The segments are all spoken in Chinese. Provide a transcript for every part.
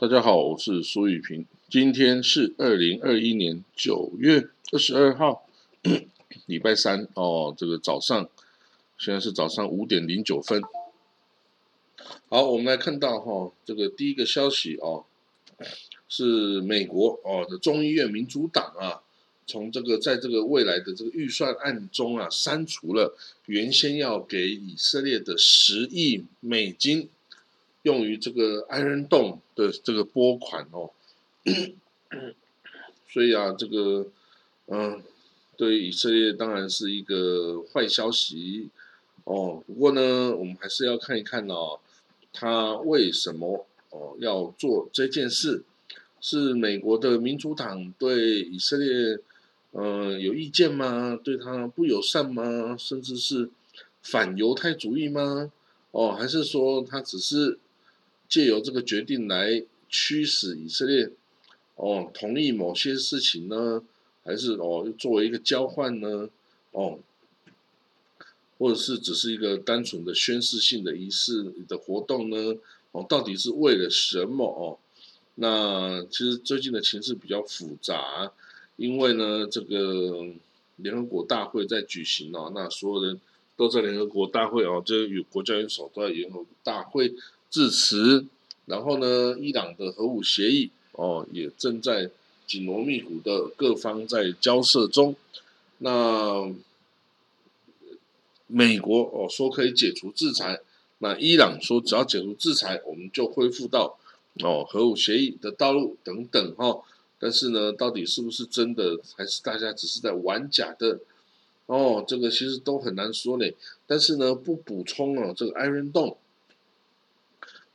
大家好，我是苏雨平。今天是二零二一年九月二十二号，礼拜三哦。这个早上，现在是早上五点零九分。好，我们来看到哈，这个第一个消息哦，是美国哦的众议院民主党啊，从这个在这个未来的这个预算案中啊，删除了原先要给以色列的十亿美金。用于这个 Iron Dome 的这个拨款哦，所以啊，这个嗯，对以色列当然是一个坏消息哦。不过呢，我们还是要看一看哦，他为什么哦要做这件事？是美国的民主党对以色列嗯有意见吗？对他不友善吗？甚至是反犹太主义吗？哦，还是说他只是？借由这个决定来驱使以色列，哦，同意某些事情呢，还是哦作为一个交换呢，哦，或者是只是一个单纯的宣誓性的仪式的活动呢？哦，到底是为了什么？哦，那其实最近的情势比较复杂，因为呢，这个联合国大会在举行哦，那所有人都在联合国大会哦，这有国家元首都在联合国大会。致辞，然后呢，伊朗的核武协议哦，也正在紧锣密鼓的各方在交涉中。那美国哦说可以解除制裁，那伊朗说只要解除制裁，我们就恢复到哦核武协议的道路等等哈。但是呢，到底是不是真的，还是大家只是在玩假的？哦，这个其实都很难说嘞。但是呢，不补充哦，这个 Iron Dome。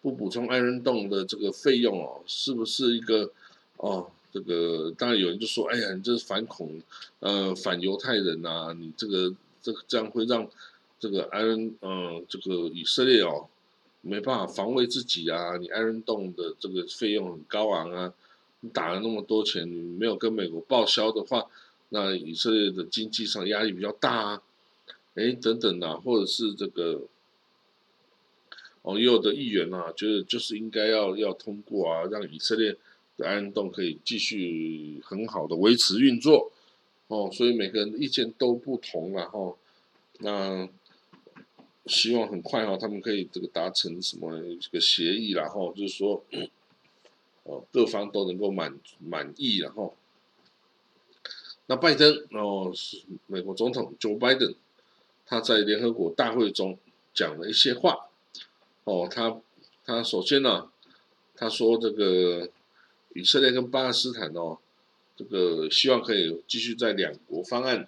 不补充爱人洞的这个费用哦，是不是一个哦？这个当然有人就说，哎呀，你这是反恐，呃，反犹太人呐，你这个这这样会让这个 Iron，，嗯，这个以色列哦没办法防卫自己啊。你爱人洞的这个费用很高昂啊，你打了那么多钱，你没有跟美国报销的话，那以色列的经济上压力比较大啊。哎，等等啊，或者是这个。哦，有的议员啊，觉得就是应该要要通过啊，让以色列的安洞可以继续很好的维持运作。哦，所以每个人的意见都不同然后那希望很快哈，他们可以这个达成什么这个协议，然后就是说，哦，各方都能够满满意，然后那拜登哦，是美国总统 Joe Biden，他在联合国大会中讲了一些话。哦，他他首先呢，他说这个以色列跟巴勒斯坦哦，这个希望可以继续在两国方案、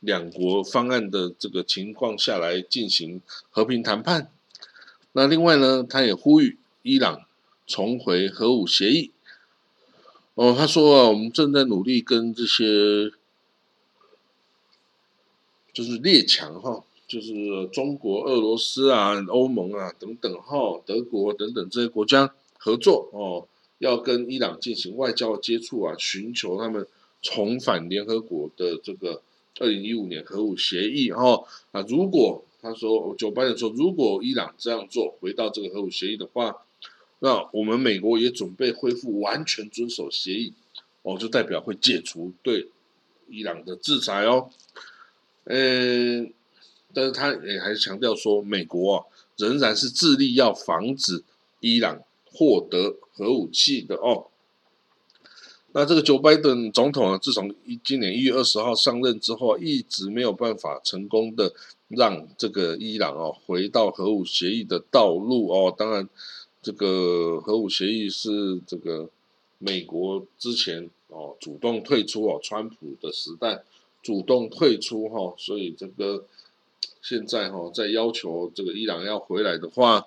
两国方案的这个情况下来进行和平谈判。那另外呢，他也呼吁伊朗重回核武协议。哦，他说啊，我们正在努力跟这些就是列强哈。就是中国、俄罗斯啊、欧盟啊等等哈，德国等等这些国家合作哦，要跟伊朗进行外交接触啊，寻求他们重返联合国的这个二零一五年核武协议哈啊。如果他说九八年说，如果伊朗这样做，回到这个核武协议的话，那我们美国也准备恢复完全遵守协议哦，就代表会解除对伊朗的制裁哦，嗯。但是他也还是强调说，美国啊仍然是致力要防止伊朗获得核武器的哦。那这个 Joe Biden 总统啊，自从一今年一月二十号上任之后，一直没有办法成功的让这个伊朗哦回到核武协议的道路哦。当然，这个核武协议是这个美国之前哦主动退出哦，川普的时代主动退出哈，所以这个。现在哈，在要求这个伊朗要回来的话，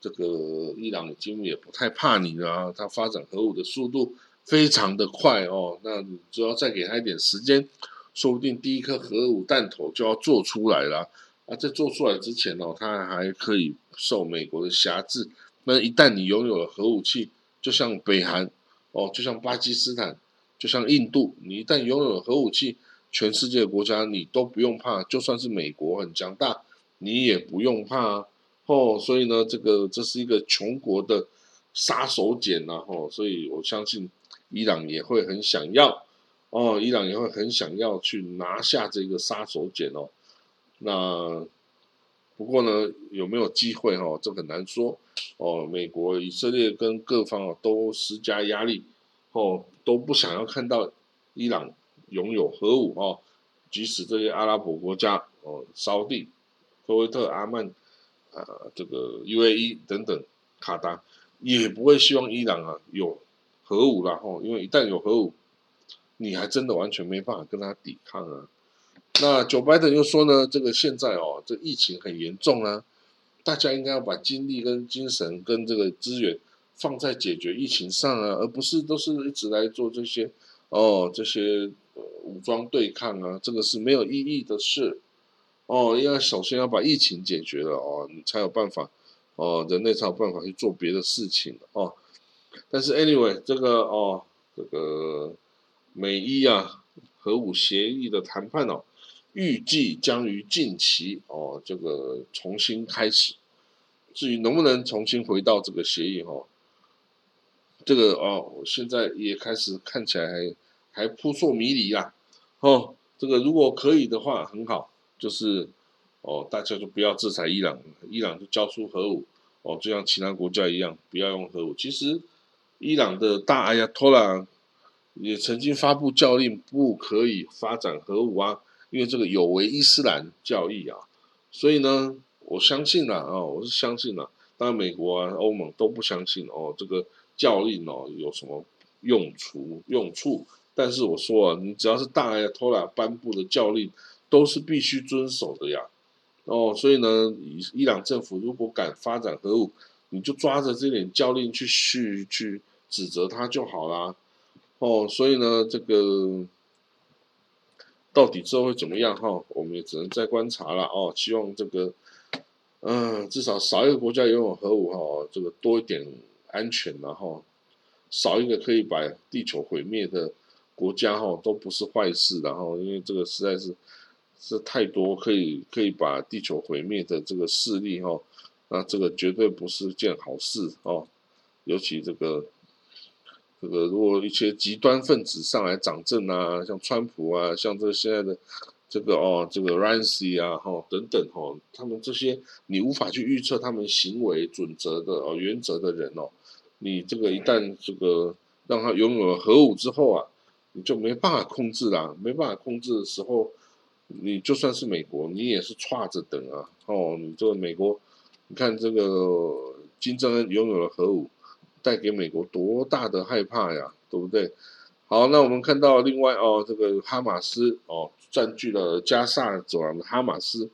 这个伊朗已经也不太怕你了。他发展核武的速度非常的快哦，那你只要再给他一点时间，说不定第一颗核武弹头就要做出来了。啊，在做出来之前哦，他还可以受美国的辖制。那一旦你拥有了核武器，就像北韩哦，就像巴基斯坦，就像印度，你一旦拥有了核武器，全世界的国家你都不用怕，就算是美国很强大，你也不用怕哦。所以呢，这个这是一个穷国的杀手锏呐，哦，所以我相信伊朗也会很想要哦，伊朗也会很想要去拿下这个杀手锏哦。那不过呢，有没有机会哈？这很难说哦。美国、以色列跟各方啊都施加压力哦，都不想要看到伊朗拥有核武哦。即使这些阿拉伯国家哦，沙地、科威特、阿曼啊，这个 UAE 等等，卡达也不会希望伊朗啊有核武了哈。因为一旦有核武，你还真的完全没办法跟他抵抗啊。那九拜登又说呢，这个现在哦，这疫情很严重啊，大家应该要把精力跟精神跟这个资源放在解决疫情上啊，而不是都是一直来做这些哦这些武装对抗啊，这个是没有意义的事哦。因为首先要把疫情解决了哦，你才有办法哦，人类才有办法去做别的事情哦。但是 anyway，这个哦，这个美伊啊核武协议的谈判哦。预计将于近期哦，这个重新开始。至于能不能重新回到这个协议哦，这个哦，现在也开始看起来还还扑朔迷离啦。哦，这个如果可以的话很好，就是哦，大家就不要制裁伊朗，伊朗就交出核武哦，就像其他国家一样，不要用核武。其实伊朗的大阿亚托拉也曾经发布教令，不可以发展核武啊。因为这个有违伊斯兰教义啊，所以呢，我相信了啊，我是相信了。当然，美国啊、欧盟都不相信哦，这个教令哦有什么用处用处？但是我说啊，你只要是大阿托拉颁布的教令，都是必须遵守的呀。哦，所以呢，伊伊朗政府如果敢发展核武，你就抓着这点教令去去去指责他就好啦。哦，所以呢，这个。到底之后会怎么样哈？我们也只能再观察了哦。希望这个，嗯，至少少一个国家拥有核武哈，这个多一点安全然后少一个可以把地球毁灭的国家哈，都不是坏事。然后，因为这个实在是是太多可以可以把地球毁灭的这个势力哈，那这个绝对不是件好事哦。尤其这个。这个如果一些极端分子上来掌政啊，像川普啊，像这现在的这个哦，这个 Rancy 啊，哈等等哈，他们这些你无法去预测他们行为准则的哦原则的人哦，你这个一旦这个让他拥有了核武之后啊，你就没办法控制啦，没办法控制的时候，你就算是美国，你也是差着等啊，哦，你这个美国，你看这个金正恩拥有了核武。带给美国多大的害怕呀，对不对？好，那我们看到另外哦，这个哈马斯哦占据了加萨走廊的哈马斯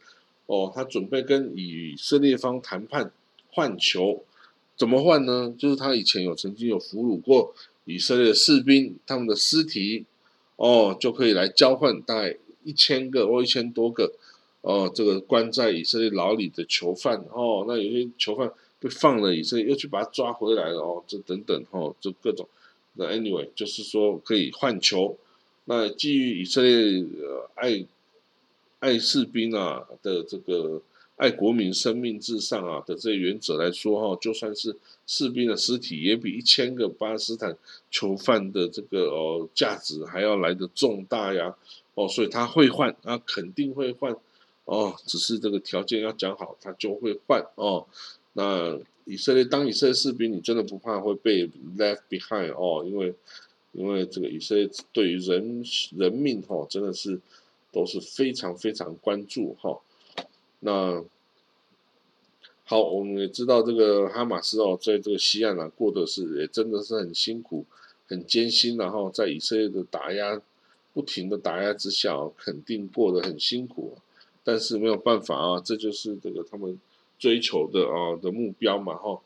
哦，他准备跟以色列方谈判换球，怎么换呢？就是他以前有曾经有俘虏过以色列士兵，他们的尸体哦就可以来交换大概一千个或一千多个哦，这个关在以色列牢里的囚犯哦，那有些囚犯。被放了以色列，又去把他抓回来了哦，这等等哦，这各种。那 anyway，就是说可以换球。那基于以色列呃爱爱士兵啊的这个爱国民生命至上啊的这些原则来说哈，就算是士兵的尸体，也比一千个巴勒斯坦囚犯的这个哦价值还要来的重大呀。哦，所以他会换，他肯定会换。哦，只是这个条件要讲好，他就会换哦。那以色列当以色列士兵，你真的不怕会被 left behind 哦？因为因为这个以色列对于人人命哈，真的是都是非常非常关注哈。那好，我们也知道这个哈马斯哦，在这个西岸啊，过的是也真的是很辛苦、很艰辛，然后在以色列的打压不停的打压之下，肯定过得很辛苦。但是没有办法啊，这就是这个他们。追求的啊的目标嘛哈，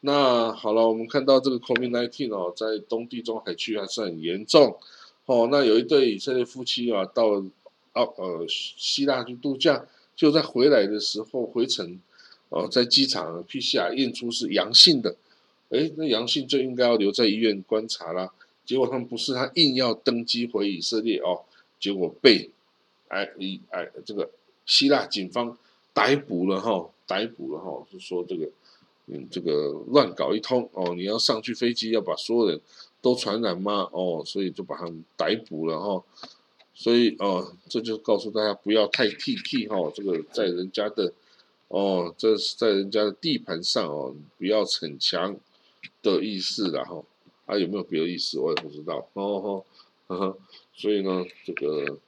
那好了，我们看到这个 COVID-19 哦，在东地中海区还是很严重哦。那有一对以色列夫妻啊，到奥呃希腊去度假，就在回来的时候回程哦，在机场 PCR 验出是阳性的哎，那阳性就应该要留在医院观察啦。结果他们不是，他硬要登机回以色列哦，结果被哎一哎这个希腊警方逮捕了哈，逮捕了哈，是说这个嗯这个乱搞一通哦，你要上去飞机要把所有人都传染吗？哦，所以就把他们逮捕了哈。所以哦，这就告诉大家不要太 T T 哈，这个在人家的哦，这是在人家的地盘上哦，不要逞强的意思啦哈。啊，有没有别的意思我也不知道哦呵呵，所以呢，这个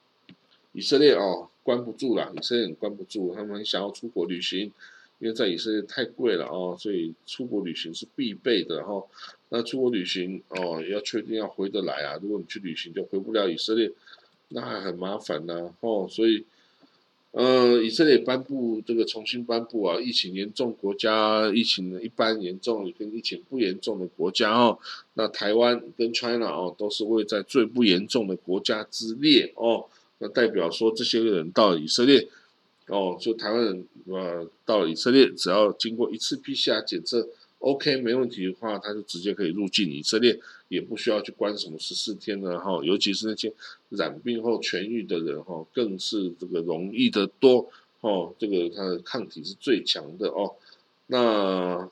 以色列哦关不住了，以色列关不住，他们想要出国旅行，因为在以色列太贵了哦，所以出国旅行是必备的哈。那出国旅行哦，要确定要回得来啊，如果你去旅行就回不了以色列。那很麻烦呢，哦，所以，呃，以色列颁布这个重新颁布啊，疫情严重国家，疫情一般严重跟疫情不严重的国家哦，那台湾跟 China 哦都是位在最不严重的国家之列哦，那代表说这些人到以色列，哦，就台湾人呃到以色列，只要经过一次 PCR 检测。OK，没问题的话，他就直接可以入境以色列，也不需要去关什么十四天的哈。尤其是那些染病后痊愈的人哈，更是这个容易的多哦。这个他的抗体是最强的哦。那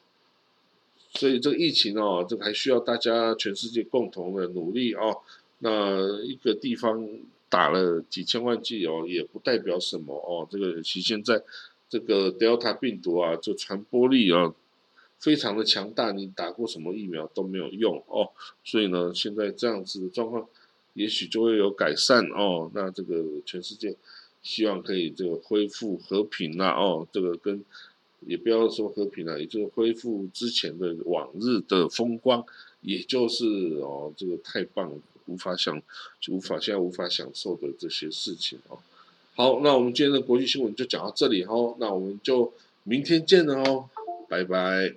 所以这个疫情哦，这个还需要大家全世界共同的努力哦。那一个地方打了几千万剂哦，也不代表什么哦。这个其现在这个 Delta 病毒啊，就传播力啊。非常的强大，你打过什么疫苗都没有用哦，所以呢，现在这样子的状况，也许就会有改善哦。那这个全世界希望可以这个恢复和平啦哦，这个跟也不要说和平了，也就是恢复之前的往日的风光，也就是哦，这个太棒了，无法享，无法现在无法享受的这些事情哦。好，那我们今天的国际新闻就讲到这里哦，那我们就明天见了哦。拜拜。